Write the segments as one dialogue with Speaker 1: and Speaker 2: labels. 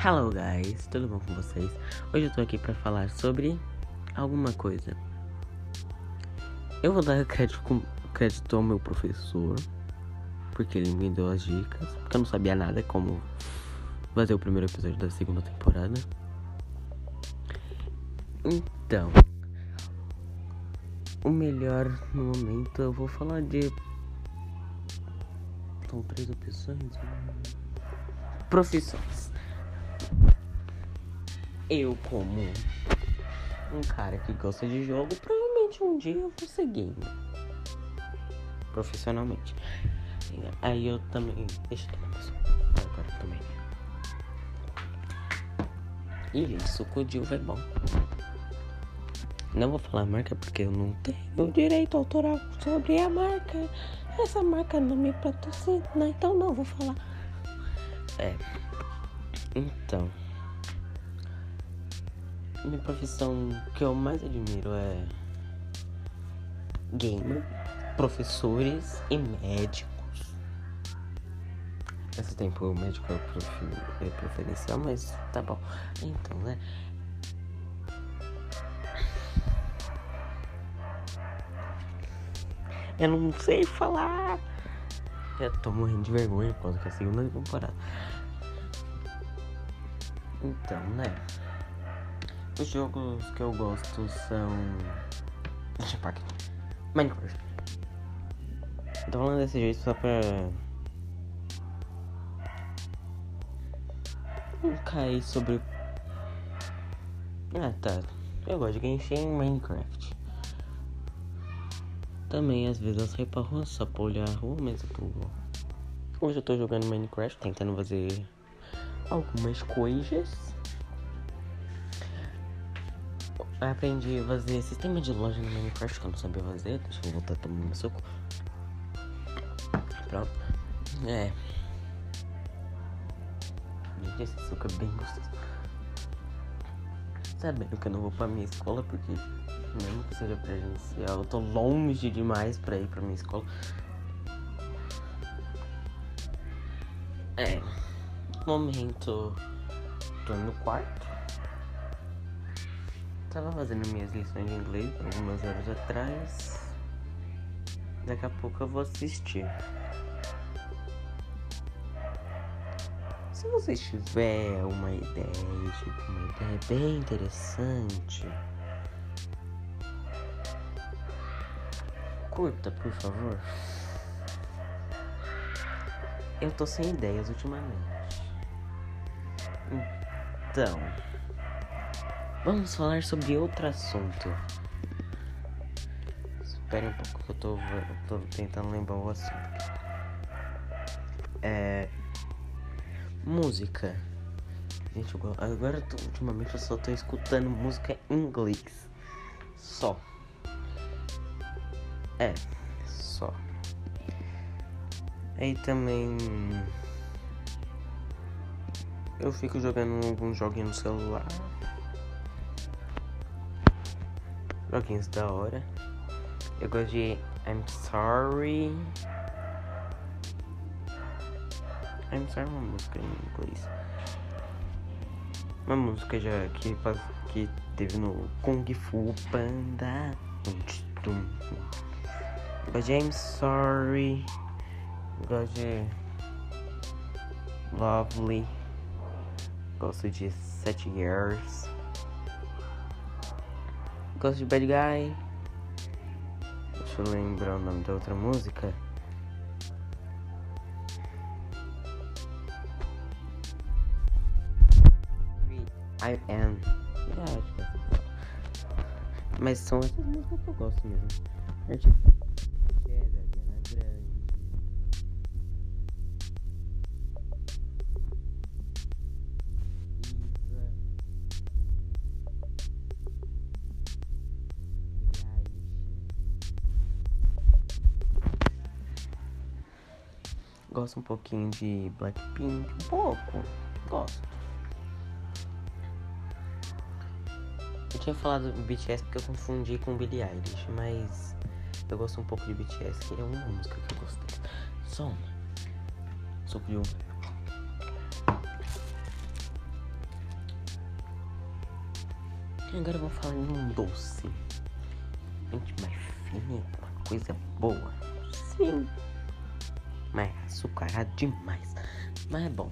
Speaker 1: Hello guys, tudo bom com vocês? Hoje eu tô aqui pra falar sobre alguma coisa. Eu vou dar crédito, crédito ao meu professor, porque ele me deu as dicas, porque eu não sabia nada como fazer o primeiro episódio da segunda temporada. Então, o melhor no momento eu vou falar de. São três opções. Profissões. Eu, como um cara que gosta de jogo, provavelmente um dia eu vou ser gamer. Profissionalmente. Aí eu também. Deixa eu tomar mais Agora também. Ih, suco de uva é bom. Não vou falar marca porque eu não tenho direito autoral sobre a marca. Essa marca não me patrocina, então não vou falar. É. Então. Minha profissão que eu mais admiro é gamer, professores e médicos. Esse tempo o médico é, é preferencial, mas tá bom. Então, né? Eu não sei falar. Eu tô morrendo de vergonha por causa que é a segunda temporada. Então, né? Os jogos que eu gosto são. Deixa eu aqui. Minecraft. Tô falando desse jeito só pra. Não cair sobre. Ah tá. Eu gosto de Genshin em Minecraft. Também às vezes eu saio pra rua só pra olhar a rua, mas eu tô. Hoje eu tô jogando Minecraft, tentando fazer algumas coisas. aprendi a fazer sistema de loja no Minecraft que eu não sabia fazer. Deixa eu voltar tomando meu suco. Pronto. É. Gente, esse suco é bem gostoso. Sabendo que eu não vou pra minha escola porque mesmo que seja presencial, eu tô longe demais pra ir pra minha escola. É. Momento tô no quarto Tava fazendo minhas lições de inglês algumas horas atrás. Daqui a pouco eu vou assistir. Se vocês tiver uma ideia, tipo, uma ideia bem interessante, curta, por favor. Eu tô sem ideias ultimamente. Então. Vamos falar sobre outro assunto. Espere um pouco que eu tô, eu tô tentando lembrar o assunto. É. Música. Gente, eu, agora ultimamente eu só tô escutando música em inglês. Só. É, só. Aí também. Eu fico jogando alguns joguinhos no celular. Joguinhos da hora. Eu gosto de I'm Sorry. I'm Sorry é uma música em inglês. Uma música já que, que teve no Kung Fu Panda. Eu gosto de I'm Sorry. Eu gosto de Lovely. Gosto de Sete Years. Gosto de Bad Guy. Deixa eu lembrar o nome da outra música. I am. Yeah, acho que é Mas são essas músicas que eu gosto mesmo. Gosto um pouquinho de Blackpink, um pouco, gosto. Eu tinha falado BTS porque eu confundi com Billie Eilish, mas eu gosto um pouco de BTS, que é uma música que eu gostei. Só uma. Suco de Agora vamos falar em um doce. Gente, mais fina, uma coisa boa. Sim. Mas é açucarado demais. Mas é bom.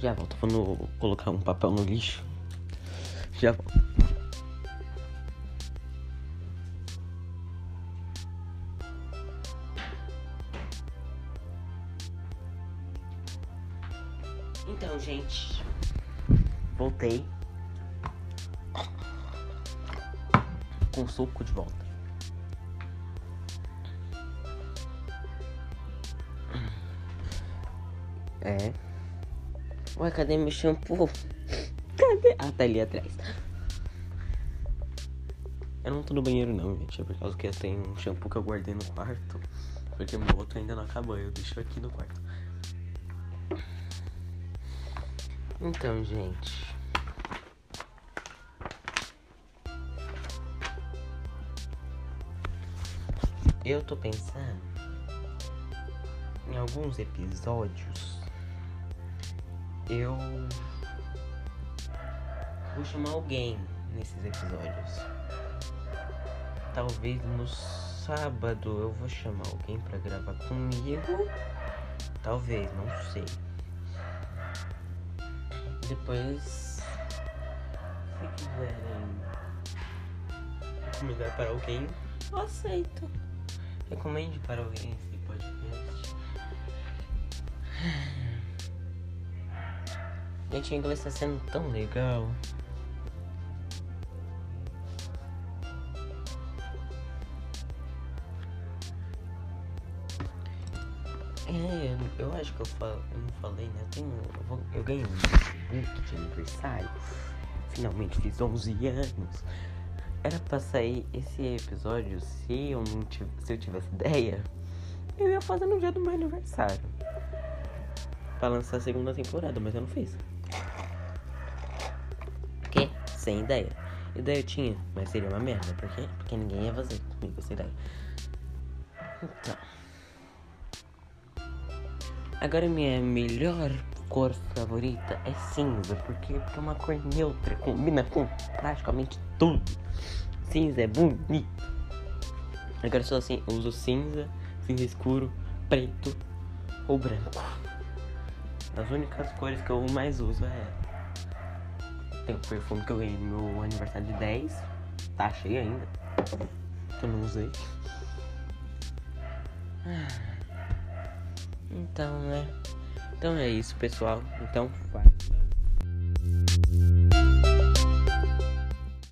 Speaker 1: Já volto. Vou colocar um papel no lixo. Já volto. Então, gente, voltei com suco de volta. É. Ué, cadê meu shampoo? Cadê? Ah, tá ali atrás. Eu não tô no banheiro não, gente. É por causa que tem um shampoo que eu guardei no quarto. Porque meu outro ainda não acabou. Eu deixo aqui no quarto. Então, gente. Eu tô pensando em alguns episódios. Eu vou chamar alguém nesses episódios. Talvez no sábado eu vou chamar alguém para gravar comigo. Talvez, não sei. Depois, se quiserem recomendar para alguém, eu aceito. Recomende para alguém esse podcast. Gente, o inglês está sendo tão legal. É, eu acho que eu, falo, eu não falei, né? Eu, tenho, eu, vou, eu ganhei um book de aniversário. Finalmente fiz 11 anos. Era pra sair esse episódio se eu não se eu tivesse ideia. Eu ia fazer no dia do meu aniversário. Pra lançar a segunda temporada, mas eu não fiz. Sem ideia. Ideia eu tinha, mas seria uma merda. Por quê? Porque ninguém ia fazer comigo essa ideia. Então. Agora minha melhor cor favorita é cinza, porque, porque é uma cor neutra, combina com praticamente tudo. Cinza é bonito. Agora só assim, eu uso cinza, cinza escuro, preto ou branco. As únicas cores que eu mais uso é. Tem o perfume que eu ganhei no meu aniversário de 10. Tá cheio ainda. Que eu não usei. Então, né? Então é isso, pessoal. Então, vai.